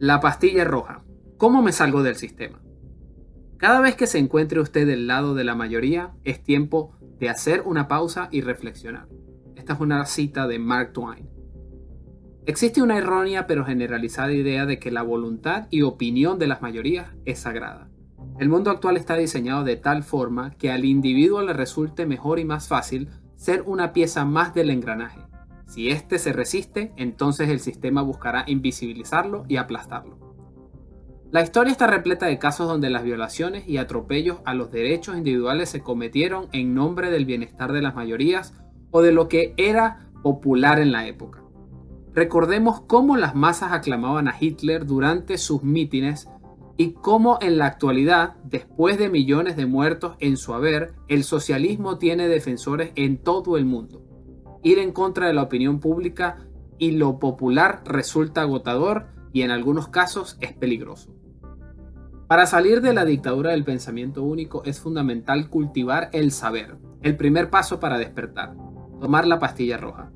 La pastilla roja. ¿Cómo me salgo del sistema? Cada vez que se encuentre usted del lado de la mayoría, es tiempo de hacer una pausa y reflexionar. Esta es una cita de Mark Twain. Existe una errónea pero generalizada idea de que la voluntad y opinión de las mayorías es sagrada. El mundo actual está diseñado de tal forma que al individuo le resulte mejor y más fácil ser una pieza más del engranaje. Si éste se resiste, entonces el sistema buscará invisibilizarlo y aplastarlo. La historia está repleta de casos donde las violaciones y atropellos a los derechos individuales se cometieron en nombre del bienestar de las mayorías o de lo que era popular en la época. Recordemos cómo las masas aclamaban a Hitler durante sus mítines y cómo en la actualidad, después de millones de muertos en su haber, el socialismo tiene defensores en todo el mundo. Ir en contra de la opinión pública y lo popular resulta agotador y en algunos casos es peligroso. Para salir de la dictadura del pensamiento único es fundamental cultivar el saber, el primer paso para despertar, tomar la pastilla roja.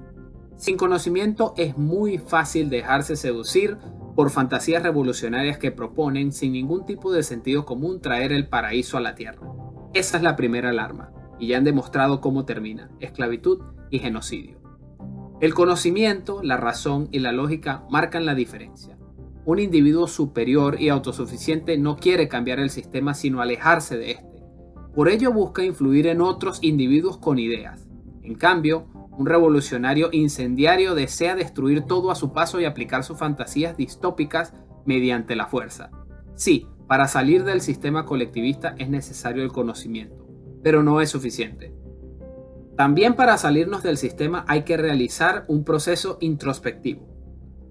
Sin conocimiento es muy fácil dejarse seducir por fantasías revolucionarias que proponen sin ningún tipo de sentido común traer el paraíso a la tierra. Esa es la primera alarma, y ya han demostrado cómo termina, esclavitud y genocidio. El conocimiento, la razón y la lógica marcan la diferencia. Un individuo superior y autosuficiente no quiere cambiar el sistema sino alejarse de este. Por ello busca influir en otros individuos con ideas. En cambio, un revolucionario incendiario desea destruir todo a su paso y aplicar sus fantasías distópicas mediante la fuerza. Sí, para salir del sistema colectivista es necesario el conocimiento, pero no es suficiente. También para salirnos del sistema hay que realizar un proceso introspectivo.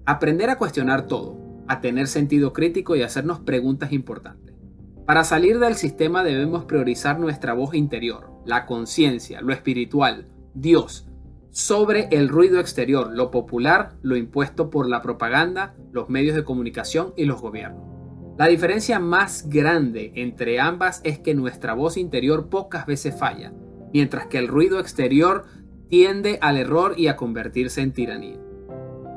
Aprender a cuestionar todo, a tener sentido crítico y hacernos preguntas importantes. Para salir del sistema debemos priorizar nuestra voz interior, la conciencia, lo espiritual, Dios, sobre el ruido exterior, lo popular, lo impuesto por la propaganda, los medios de comunicación y los gobiernos. La diferencia más grande entre ambas es que nuestra voz interior pocas veces falla, mientras que el ruido exterior tiende al error y a convertirse en tiranía.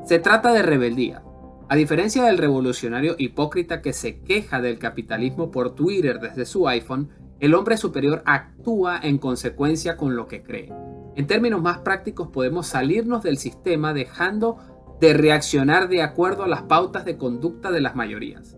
Se trata de rebeldía, a diferencia del revolucionario hipócrita que se queja del capitalismo por Twitter desde su iPhone, el hombre superior actúa en consecuencia con lo que cree. En términos más prácticos podemos salirnos del sistema dejando de reaccionar de acuerdo a las pautas de conducta de las mayorías.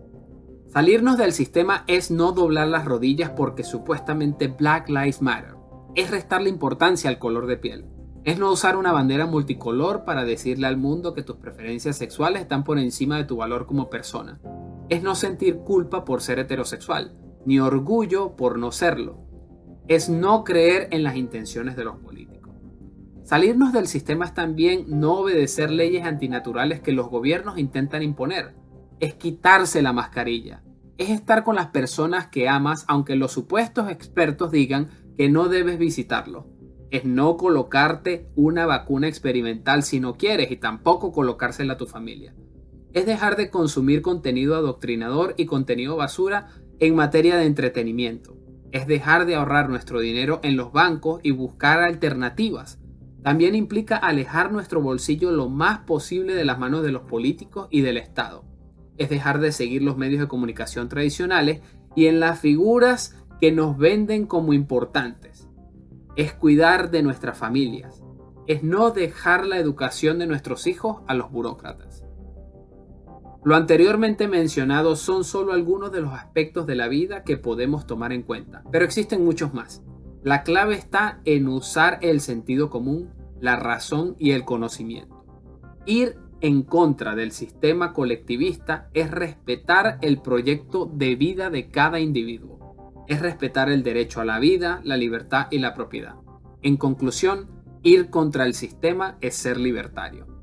Salirnos del sistema es no doblar las rodillas porque supuestamente Black Lives Matter. Es restarle importancia al color de piel. Es no usar una bandera multicolor para decirle al mundo que tus preferencias sexuales están por encima de tu valor como persona. Es no sentir culpa por ser heterosexual, ni orgullo por no serlo. Es no creer en las intenciones de los políticos. Salirnos del sistema es también no obedecer leyes antinaturales que los gobiernos intentan imponer. Es quitarse la mascarilla. Es estar con las personas que amas aunque los supuestos expertos digan que no debes visitarlo es no colocarte una vacuna experimental si no quieres y tampoco colocársela a tu familia. Es dejar de consumir contenido adoctrinador y contenido basura en materia de entretenimiento. Es dejar de ahorrar nuestro dinero en los bancos y buscar alternativas. También implica alejar nuestro bolsillo lo más posible de las manos de los políticos y del Estado. Es dejar de seguir los medios de comunicación tradicionales y en las figuras que nos venden como importantes es cuidar de nuestras familias, es no dejar la educación de nuestros hijos a los burócratas. Lo anteriormente mencionado son solo algunos de los aspectos de la vida que podemos tomar en cuenta, pero existen muchos más. La clave está en usar el sentido común, la razón y el conocimiento. Ir en contra del sistema colectivista es respetar el proyecto de vida de cada individuo es respetar el derecho a la vida, la libertad y la propiedad. En conclusión, ir contra el sistema es ser libertario.